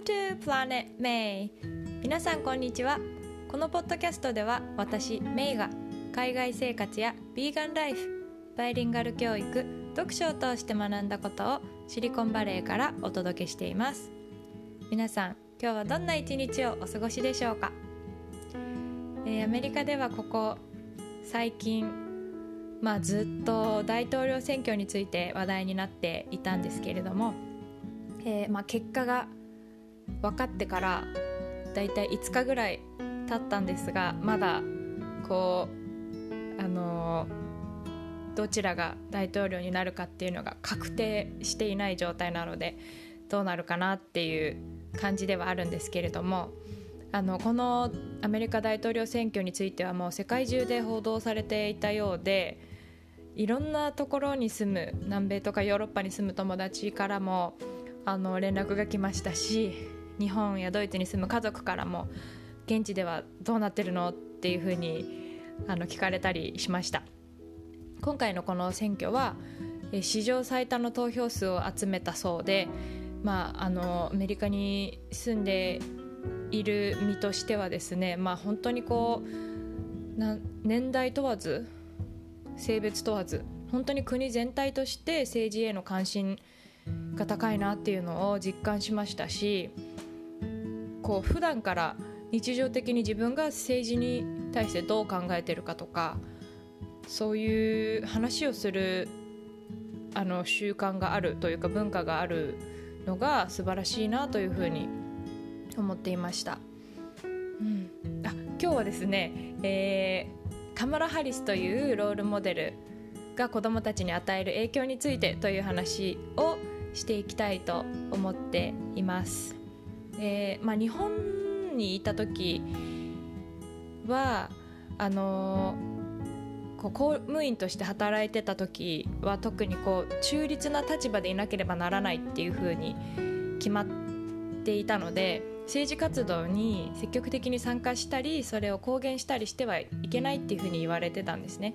Welcome to Planet May. 皆さんこんにちは。このポッドキャストでは私メイが海外生活やビーガンライフバイリンガル教育読書を通して学んだことをシリコンバレーからお届けしています。皆さん今日はどんな一日をお過ごしでしょうか、えー、アメリカではここ最近まあ、ずっと大統領選挙について話題になっていたんですけれどもえーまあ、結果が分かってからだいたい5日ぐらい経ったんですがまだこうあの、どちらが大統領になるかっていうのが確定していない状態なのでどうなるかなっていう感じではあるんですけれどもあのこのアメリカ大統領選挙についてはもう世界中で報道されていたようでいろんなところに住む南米とかヨーロッパに住む友達からもあの連絡が来ましたし日本やドイツに住む家族からも現地ではどうなってるのっていうふうにあの聞かれたりしました。今回のこの選挙は史上最多の投票数を集めたそうで、まあ、あのアメリカに住んでいる身としてはですね、まあ、本当にこうな年代問わず性別問わず本当に国全体として政治への関心が高いなっていうのを実感しましたしこう普段から日常的に自分が政治に対してどう考えてるかとかそういう話をするあの習慣があるというか文化があるのが素晴らしいなというふうに思っていました、うん、あ今日はですね、えー、カマラ・ハリスというロールモデルが子どもたちに与える影響についてという話をしていきたいと思っています。でまあ、日本にいた時はあのこう公務員として働いてた時は特にこう中立な立場でいなければならないっていうふうに決まっていたので政治活動に積極的に参加したりそれを公言したりしてはいけないっていうふうに言われてたんですね。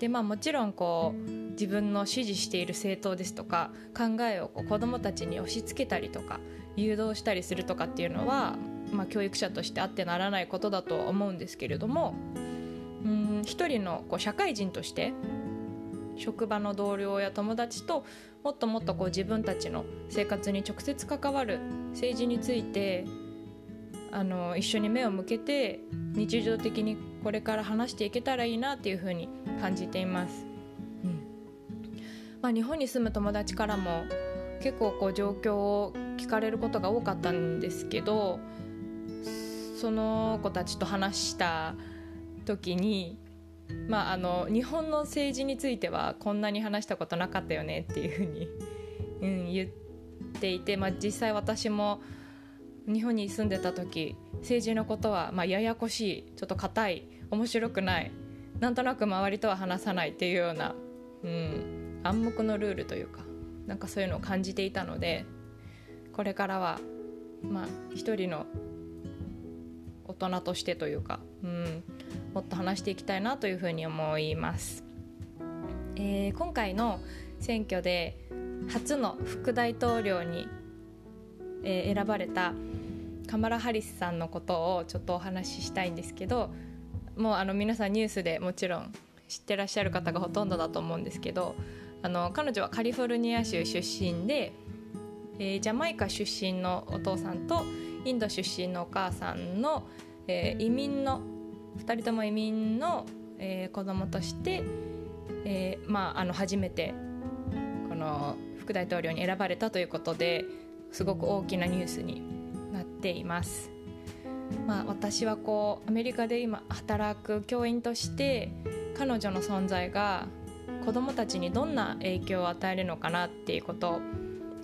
でまあ、もちろんこう自分の支持している政党ですとか考えをこう子どもたちに押し付けたりとか誘導したりするとかっていうのは、まあ、教育者としてあってならないことだとは思うんですけれどもうん一人のこう社会人として職場の同僚や友達ともっともっとこう自分たちの生活に直接関わる政治についてあの一緒に目を向けて日常的にこれから話していけたらいいなっていうふうに感じています。うんまあ、日本に住む友達からも結構こう状況を聞かれることが多かったんですけどその子たちと話した時に、まあ、あの日本の政治についてはこんなに話したことなかったよねっていうふうに、うん、言っていて、まあ、実際私も日本に住んでた時政治のことはまあややこしいちょっと硬い面白くないなんとなく周りとは話さないっていうような、うん、暗黙のルールというかなんかそういうのを感じていたのでこれからはまあ一人の大人としてというか、うん、もっと話していきたいなというふうに思います。えー、今回の選挙で初の副大統領に、えー、選ばれたカマラ・ハリスさんのことをちょっとお話ししたいんですけどもうあの皆さんニュースでもちろん知ってらっしゃる方がほとんどだと思うんですけどあの彼女はカリフォルニア州出身で、えー、ジャマイカ出身のお父さんとインド出身のお母さんの、えー、移民の2人とも移民の、えー、子供として、えーまあ、あの初めてこの副大統領に選ばれたということですごく大きなニュースになっています。まあ、私はこうアメリカで今働く教員として彼女の存在が子どもたちにどんな影響を与えるのかなっていうことを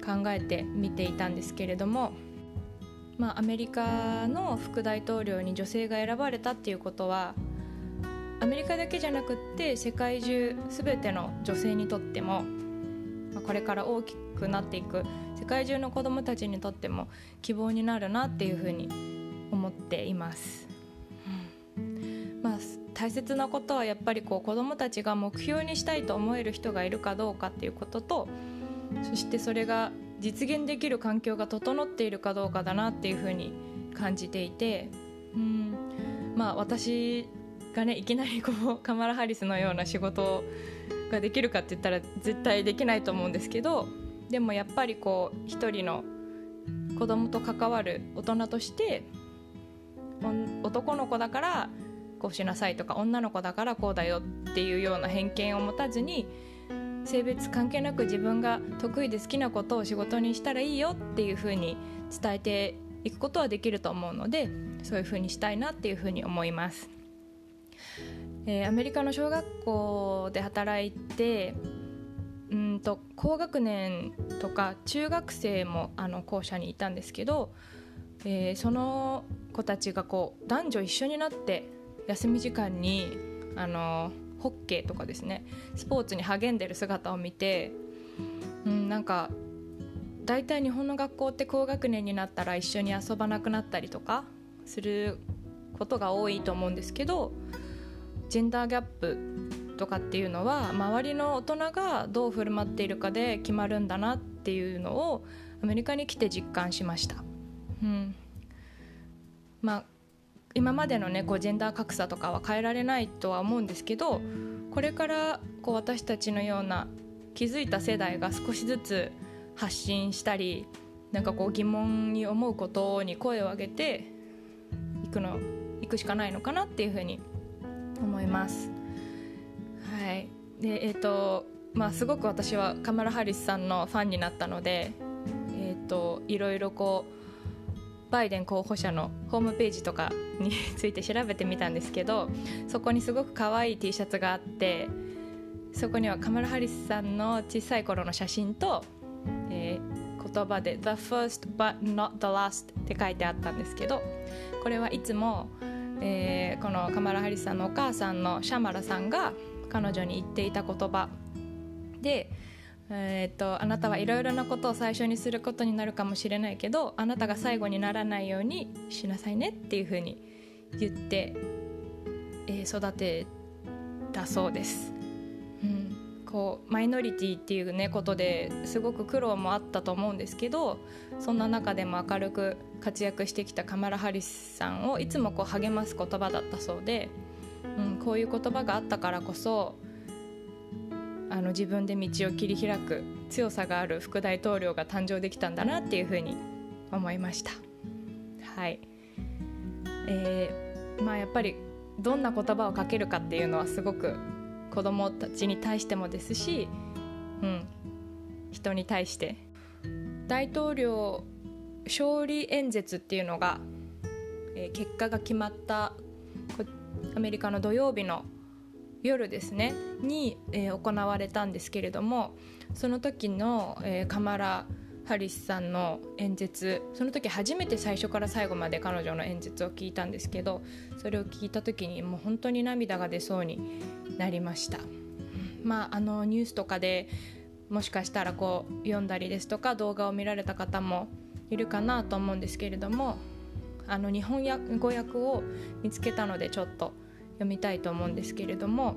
考えて見ていたんですけれども、まあ、アメリカの副大統領に女性が選ばれたっていうことはアメリカだけじゃなくって世界中全ての女性にとっても、これから大きくなっていく世界中の子どもたちにとっても希望になるなっていうふうに思っています。まあ、大切なことはやっぱりこう子どもたちが目標にしたいと思える人がいるかどうかっていうこととそしてそれが実現できる環境が整っているかどうかだなっていうふうに感じていてうんまあ私がねいきなりこうカマラ・ハリスのような仕事ができるかって言ったら絶対できないと思うんですけどでもやっぱりこう一人の子供と関わる大人として男の子だからこうしなさいとか女の子だからこうだよっていうような偏見を持たずに性別関係なく自分が得意で好きなことを仕事にしたらいいよっていうふうに伝えていくことはできると思うのでそういうふうにしたいなっていうふうに思います。えー、アメリカの小学校で働いてうんと高学年とか中学生もあの校舎にいたんですけど、えー、その子たちがこう男女一緒になって休み時間にあのホッケーとかですねスポーツに励んでる姿を見て、うん、なんか大体日本の学校って高学年になったら一緒に遊ばなくなったりとかすることが多いと思うんですけどジェンダーギャップとかっていうのは周りの大人がどう振る舞っているかで決まるんだなっていうのをアメリカに来て実感しました。うんまあ今までのねこうジェンダー格差とかは変えられないとは思うんですけどこれからこう私たちのような気づいた世代が少しずつ発信したりなんかこう疑問に思うことに声を上げていくのいくしかないのかなっていうふうに思います。はいでえーとまあ、すごく私はカマラ・ハリスさんのファンになったので、えーと、いろいろこうバイデン候補者のホームページとかについて調べてみたんですけどそこにすごく可愛い T シャツがあってそこにはカマラ・ハリスさんの小さい頃の写真と、えー、言葉で「The first but not the last」って書いてあったんですけどこれはいつも、えー、このカマラ・ハリスさんのお母さんのシャマラさんが彼女に言っていた言葉で、えーと、あなたはいろいろなことを最初にすることになるかもしれないけどあなたが最後にならないようにしなさいねっていうふうに言って、えー、育てたそうです。うんこうマイノリティっていうねことですごく苦労もあったと思うんですけどそんな中でも明るく活躍してきたカマラ・ハリスさんをいつもこう励ます言葉だったそうでうん、こういう言葉があったからこそあの自分で道を切り開く強さがある副大統領が誕生できたんだなっていうふうに思いました。はい。えーまあ、やっぱりどんな言葉をかけるかっていうのはすごく子どもたちに対してもですし、うん、人に対して。大統領勝利演説っていうのが、えー、結果が決まったアメリカの土曜日の夜ですねに、えー、行われたんですけれどもその時の、えー、カマラ・ハリスさんの演説その時初めて最初から最後まで彼女の演説を聞いたんですけどそれを聞いた時にもう本当に涙が出そうになりました。まああのニュースとかでもしかしたらこう読んだりですとか動画を見られた方もいるかなと思うんですけれどもあの日本語訳を見つけたのでちょっと読みたいと思うんですけれども、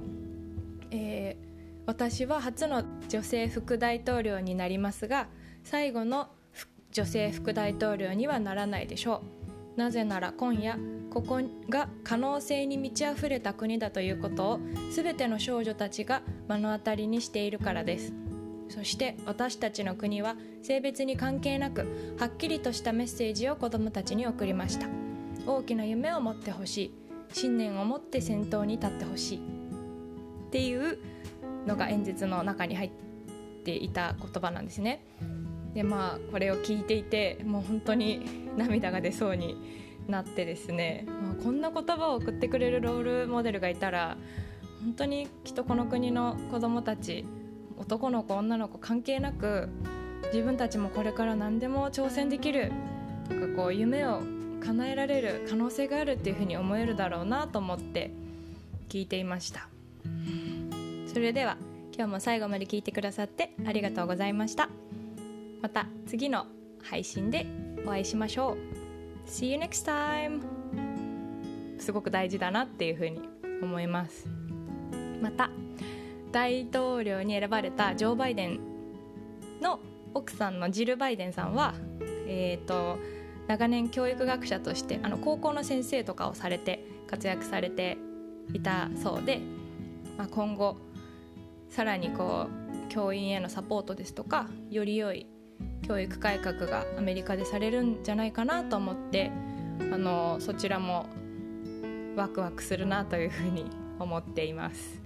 えー、私は初の女性副大統領になりますが最後の女性副大統領にはならないでしょう。なぜなら今夜ここが可能性に満ち溢れた国だということを全ての少女たちが目の当たりにしているからです。そして私たちの国は性別に関係なくはっきりとしたメッセージを子どもたちに送りました。大きな夢を持ってほしい。信念を持って先頭に立ってほしい。っていうのが演説の中に入っていた言葉なんですね。でまあこれを聞いていてもう本当に涙が出そうになってですね、まあ、こんな言葉を送ってくれるロールモデルがいたら本当にきっとこの国の子どもたち男の子女の子関係なく自分たちもこれから何でも挑戦できる。とかこう夢を叶えられる可能性があるっていうふうに思えるだろうなと思って聞いていました。それでは今日も最後まで聞いてくださってありがとうございました。また次の配信でお会いしましょう。See you next time. すごく大事だなっていうふうに思います。また大統領に選ばれたジョー・バイデンの奥さんのジル・バイデンさんは、えーと、長年教育学者としてあの高校の先生とかをされて活躍されていたそうで、まあ、今後さらにこう教員へのサポートですとかより良い教育改革がアメリカでされるんじゃないかなと思ってあのそちらもワクワクするなというふうに思っています。